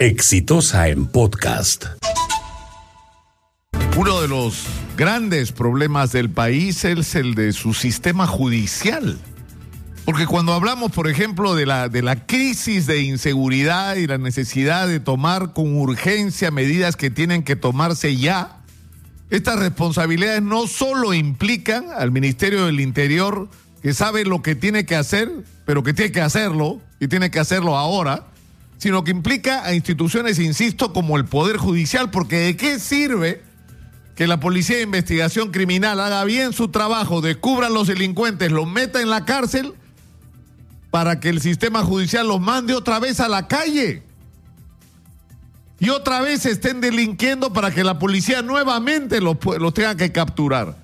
Exitosa en podcast. Uno de los grandes problemas del país es el de su sistema judicial. Porque cuando hablamos, por ejemplo, de la, de la crisis de inseguridad y la necesidad de tomar con urgencia medidas que tienen que tomarse ya, estas responsabilidades no solo implican al Ministerio del Interior, que sabe lo que tiene que hacer, pero que tiene que hacerlo, y tiene que hacerlo ahora, sino que implica a instituciones, insisto, como el Poder Judicial, porque ¿de qué sirve que la Policía de Investigación Criminal haga bien su trabajo, descubra a los delincuentes, los meta en la cárcel, para que el sistema judicial los mande otra vez a la calle? Y otra vez estén delinquiendo para que la policía nuevamente los, los tenga que capturar.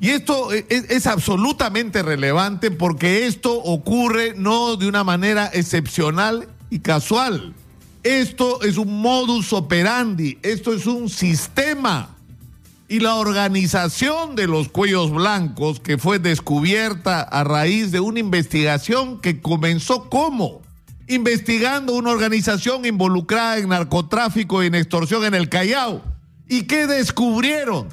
Y esto es, es, absolutamente relevante porque esto ocurre no de una manera excepcional y casual. Esto es un modus operandi, esto es un sistema. Y la organización de los cuellos blancos que fue descubierta a raíz de una investigación que comenzó como investigando una organización involucrada en narcotráfico y en extorsión en el Callao. ¿Y qué descubrieron?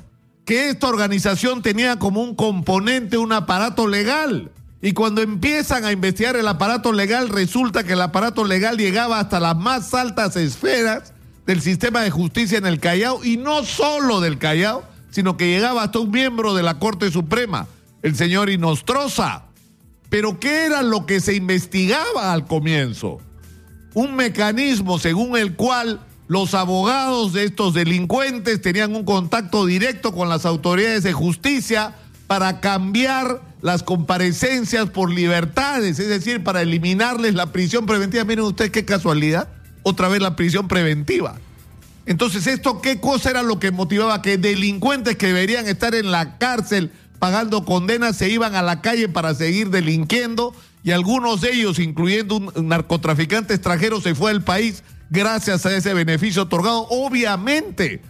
Que esta organización tenía como un componente un aparato legal. Y cuando empiezan a investigar el aparato legal, resulta que el aparato legal llegaba hasta las más altas esferas del sistema de justicia en el Callao, y no solo del Callao, sino que llegaba hasta un miembro de la Corte Suprema, el señor Inostroza. Pero ¿qué era lo que se investigaba al comienzo? Un mecanismo según el cual los abogados de estos delincuentes tenían un contacto directo con las autoridades de justicia para cambiar las comparecencias por libertades, es decir, para eliminarles la prisión preventiva. Miren ustedes qué casualidad, otra vez la prisión preventiva. Entonces, ¿esto qué cosa era lo que motivaba que delincuentes que deberían estar en la cárcel pagando condenas se iban a la calle para seguir delinquiendo y algunos de ellos, incluyendo un narcotraficante extranjero, se fue al país gracias a ese beneficio otorgado, obviamente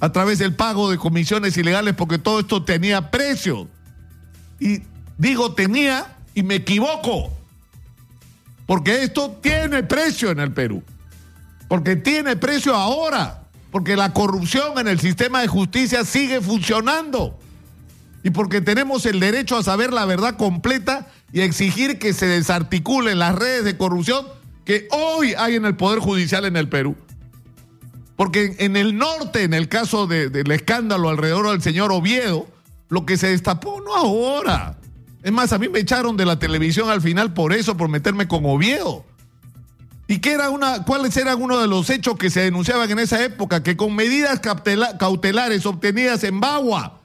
a través del pago de comisiones ilegales, porque todo esto tenía precio. Y digo tenía y me equivoco, porque esto tiene precio en el Perú, porque tiene precio ahora, porque la corrupción en el sistema de justicia sigue funcionando. Y porque tenemos el derecho a saber la verdad completa y a exigir que se desarticulen las redes de corrupción que hoy hay en el Poder Judicial en el Perú. Porque en el norte, en el caso de, del escándalo alrededor del señor Oviedo, lo que se destapó no ahora. Es más, a mí me echaron de la televisión al final por eso, por meterme con Oviedo. ¿Y qué era una, cuáles eran uno de los hechos que se denunciaban en esa época? Que con medidas cautelares obtenidas en Bagua,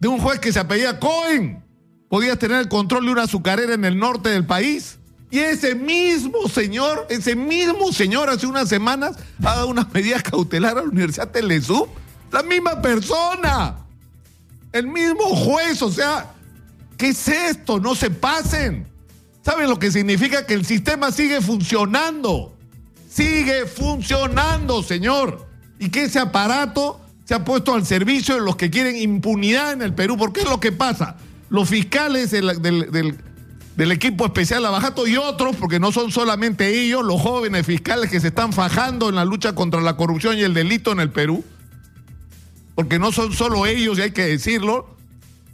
de un juez que se apellía Cohen, podías tener el control de una azucarera en el norte del país. Y ese mismo señor, ese mismo señor hace unas semanas ha dado una medida cautelar a la Universidad Telesub. La misma persona. El mismo juez. O sea, ¿qué es esto? No se pasen. ¿Saben lo que significa? Que el sistema sigue funcionando. Sigue funcionando, señor. Y que ese aparato se ha puesto al servicio de los que quieren impunidad en el Perú. ¿Por qué es lo que pasa? Los fiscales del, del, equipo especial Abajato y otros, porque no son solamente ellos, los jóvenes fiscales que se están fajando en la lucha contra la corrupción y el delito en el Perú, porque no son solo ellos, y hay que decirlo,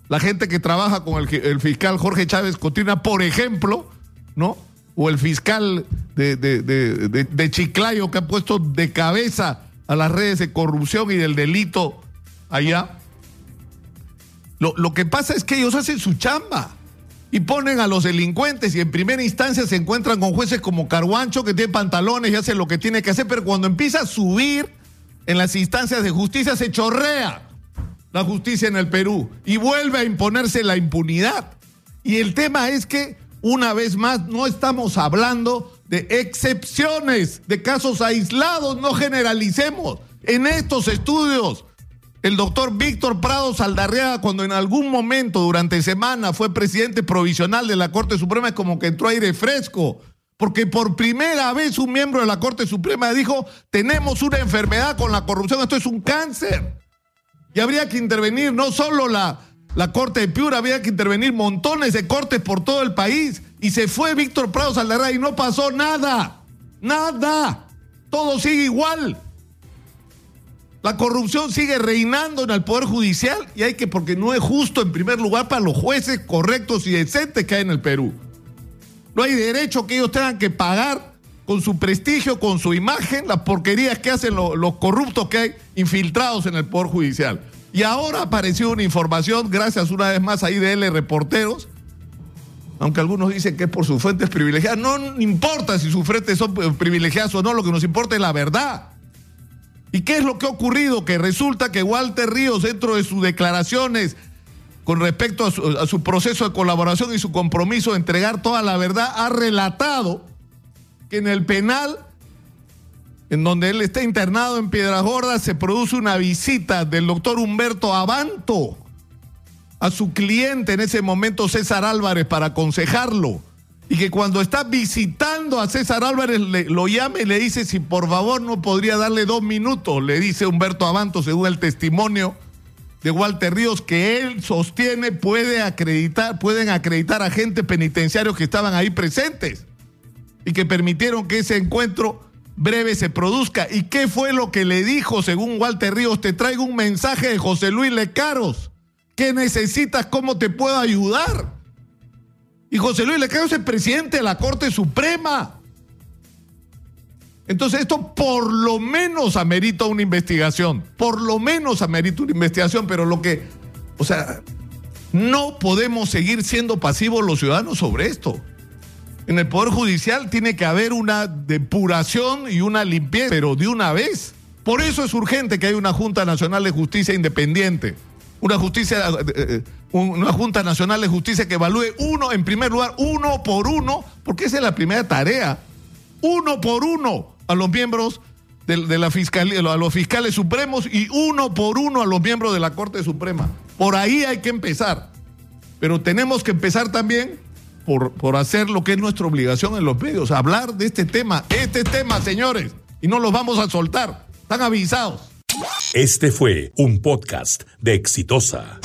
la gente que trabaja con el, fiscal Jorge Chávez Cotina, por ejemplo, ¿no? O el fiscal de, de, de Chiclayo que ha puesto de cabeza a las redes de corrupción y del delito allá. Lo, lo, que pasa es que ellos hacen su chamba y ponen a los delincuentes y en primera instancia se encuentran con jueces como Carguancho que tiene pantalones y hace lo que tiene que hacer, pero cuando empieza a subir en las instancias de justicia se chorrea la justicia en el Perú y vuelve a imponerse la impunidad. Y el tema es que una vez más no estamos hablando de excepciones, de casos aislados, no generalicemos. En estos estudios, el doctor Víctor Prado Saldarriaga, cuando en algún momento durante semana fue presidente provisional de la Corte Suprema, es como que entró aire fresco. Porque por primera vez un miembro de la Corte Suprema dijo, tenemos una enfermedad con la corrupción, esto es un cáncer. Y habría que intervenir no solo la, la Corte de Piura, había que intervenir montones de cortes por todo el país. Y se fue Víctor Prado Saldarra y no pasó nada. Nada. todo sigue igual. La corrupción sigue reinando en el Poder Judicial y hay que, porque no es justo en primer lugar para los jueces correctos y decentes que hay en el Perú. No hay derecho que ellos tengan que pagar con su prestigio, con su imagen, las porquerías que hacen los corruptos que hay infiltrados en el Poder Judicial. Y ahora apareció una información, gracias una vez más ahí de L Reporteros, aunque algunos dicen que es por sus fuentes privilegiadas, no importa si sus fuentes son privilegiadas o no, lo que nos importa es la verdad. ¿Y qué es lo que ha ocurrido? Que resulta que Walter Ríos, dentro de sus declaraciones con respecto a su, proceso de colaboración y su compromiso de entregar toda la verdad, ha relatado que en el penal, en donde él está internado en Piedras Gordas, se produce una visita del doctor Humberto Abanto a su cliente en ese momento, César Álvarez, para aconsejarlo. Y que cuando está visitando a César Álvarez lo llama y le dice si por favor no podría darle dos minutos, le dice Humberto Abanto, según el testimonio de Walter Ríos, que él sostiene puede acreditar, pueden acreditar agentes penitenciarios que estaban ahí presentes y que permitieron que ese encuentro breve se produzca. ¿Y qué fue lo que le dijo, según Walter Ríos? Te traigo un mensaje de José Luis Lecaros. ¿Qué necesitas? ¿Cómo te puedo ayudar? Y José Luis Lecaros es presidente de la Corte Suprema. Entonces esto por lo menos amerita una investigación, por lo menos amerita una investigación, pero lo que, o sea, no podemos seguir siendo pasivos los ciudadanos sobre esto. En el Poder Judicial tiene que haber una depuración y una limpieza, pero de una vez. Por eso es urgente que haya una Junta Nacional de Justicia independiente, una justicia, eh, eh, una Junta Nacional de Justicia que evalúe uno, en primer lugar, uno por uno, porque esa es la primera tarea, uno por uno a los miembros de, la fiscalía, a los fiscales supremos y uno por uno a los miembros de la Corte Suprema. Por ahí hay que empezar. Pero tenemos que empezar también por, por hacer lo que es nuestra obligación en los medios, hablar de este tema, este tema, señores, y no los vamos a soltar. Están avisados. Este fue un podcast de Exitosa.